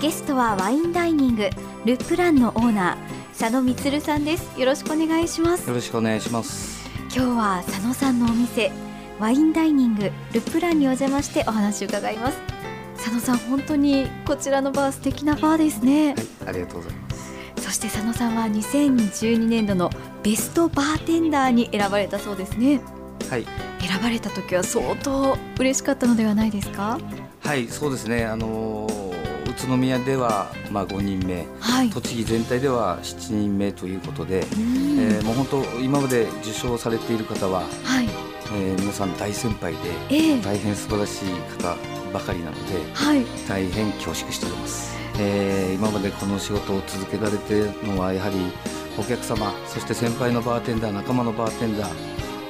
ゲストはワインダイニングルプランのオーナー佐野光さんです。よろしくお願いします。よろしくお願いします。今日は佐野さんのお店ワインダイニングルプランにお邪魔してお話を伺います。佐野さん本当にこちらのバー素敵なバーですね、はい、ありがとうございます。そして佐野さんは2012年度のベストバーテンダーに選ばれたそうですね。はい。選ばれた時は相当嬉しかったのではないですか？はいそうですね。あの宇都宮ではまあ5人目、はい、栃木全体では7人目ということで、えー、もう本当今まで受賞されている方は、はい、えー、皆さん大先輩で、えー、大変素晴らしい方ばかりなので、はい、大変恐縮しております、えー、今までこの仕事を続けられているのはやはりお客様そして先輩のバーテンダー仲間のバーテンダー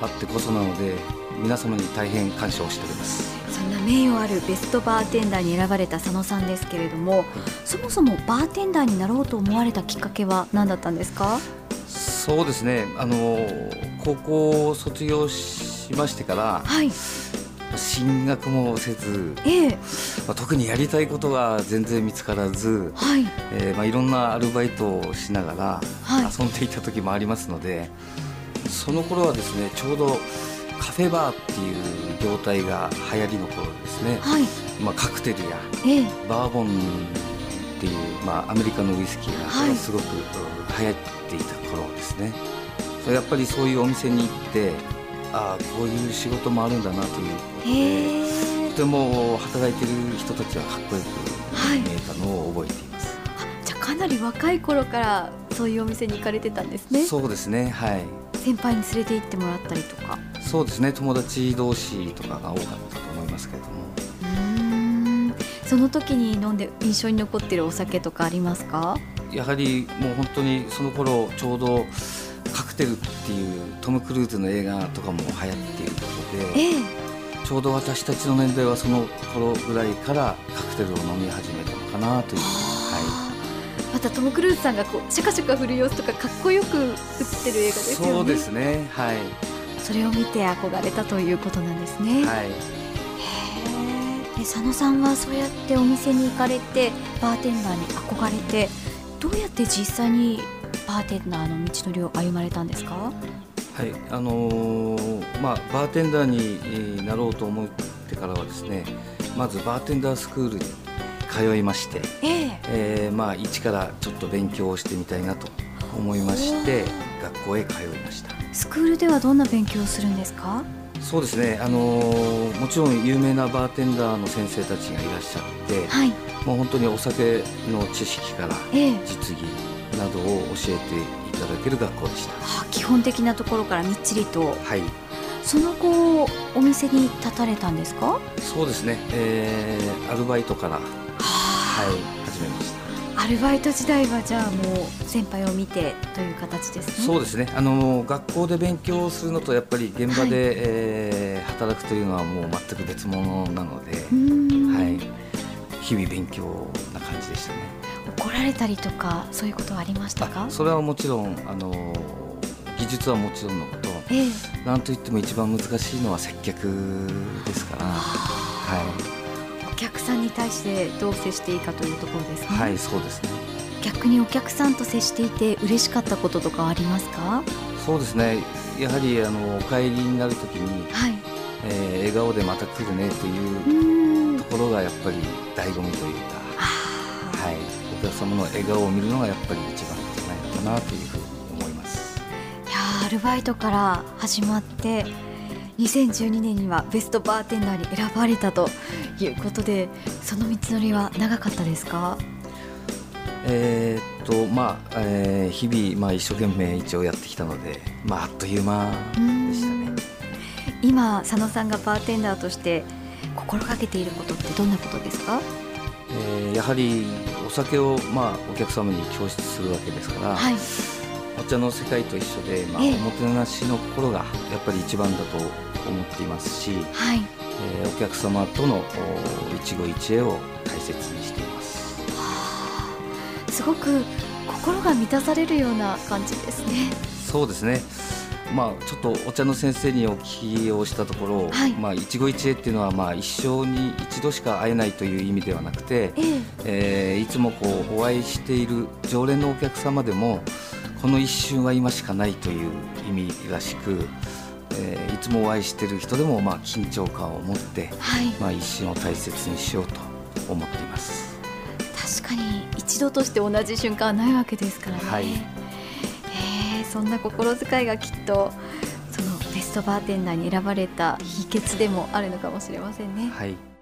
あってこそなので皆様に大変感謝をしております。そんな名誉あるベストバーテンダーに選ばれた佐野さんですけれども、そもそもバーテンダーになろうと思われたきっかけは何だったんですか？そうですね。あの高校を卒業しましてから、はい、進学もせず、ええ。まあ、特にやりたいことが全然見つからず、はい。えーまあ、いろんなアルバイトをしながら遊んでいた時もありますので、はい、その頃はですねちょうどカフェバーっていう業態が流行りの頃ですね、はい。まあ、カクテルや、ええ、バーボンっていう、まあ、アメリカのウイスキーがすごく流行っていた頃ですね、はい、やっぱりそういうお店に行ってああこういう仕事もあるんだなということでとても働いてる人たちはかっこよく見えたのを覚えています、はい、じゃあかなり若い頃からそういうお店に行かれてたんですね。そうですねはい先輩に連れて行ってもらったりとか。そうですね。友達同士とかが多かったと思いますけれども。うん。その時に飲んで印象に残ってるお酒とかありますか？やはりもう本当にその頃ちょうどカクテルっていうトム・クルーズの映画とかも流行っていることで、ええ、ちょうど私たちの年代はその頃ぐらいからカクテルを飲み始めたのかなという。はいまたトム・クルーズさんがこうシャカシャカ振る様子とかかっこよく映ってる映画ですよね。そうですね。はい。それを見て憧れたということなんですね。はい、へえ佐野さんはそうやってお店に行かれてバーテンダーに憧れてどうやって実際にバーテンダーの道のりを歩まれたんですか？はい。あのー、まあ、バーテンダーになろうと思ってからはですねまずバーテンダースクールに通いまして、えー、えー、まあ、一からちょっと勉強をしてみたいなと思いまして学校へ通いました。スクールではどんな勉強をするんですか？そうですね、あのー、もちろん有名なバーテンダーの先生たちがいらっしゃって、はい、もう本当にお酒の知識から実技などを教えていただける学校でした、はあ、基本的なところからみっちりと、はい、その後お店に立たれたんですか？そうですね、えー、アルバイトからはい始めました。アルバイト時代はじゃあもう先輩を見てという形ですね。そうですね。あの学校で勉強するのとやっぱり現場で、はい、えー、働くというのはもう全く別物なので、はい、日々勉強な感じでしたね。怒られたりとかそういうことはありましたか？それはもちろんあの技術はもちろんのこと、ええ、なんといっても一番難しいのは接客ですから。はい。お客さんに対してどう接していいかというところですね。はいそうですね。逆にお客さんと接していて嬉しかったこととかありますか？そうですね。やはりあのお帰りになるときに、はい。えー、笑顔でまた来るねというところがやっぱり醍醐味というか、はい、お客様の笑顔を見るのがやっぱり一番じゃないのかなというふうに思います。いやアルバイトから始まって2012年にはベストバーテンダーに選ばれたということでその道のりは長かったですか？えー、っとまあ、えー、日々、まあ、一生懸命一応やってきたので、まあ、あっという間でしたね。今佐野さんがバーテンダーとして心がけていることってどんなことですか、えー、やはりお酒を、まあ、お客様に供出するわけですから、はい。お茶の世界と一緒で、まあ、おもてなしの心がやっぱり一番だと思っていますし、はい。えー、お客様との一期一会を大切にしています、はあ、すごく心が満たされるような感じですね。そうですね。まあ、ちょっとお茶の先生にお聞きをしたところ、はい。まあ、一期一会っていうのは、まあ、一生に一度しか会えないという意味ではなくて、ええ。えーいつもこうお会いしている常連のお客様でもこの一瞬は今しかないという意味らしく、えーいつもお会いしている人でも、まあ、緊張感を持って、はいまあ、一瞬を大切にしようと思っています。確かに一度として同じ瞬間はないわけですからね、はいえーそんな心遣いがきっとそのベストバーテンダーに選ばれた秘訣でもあるのかもしれませんね。はい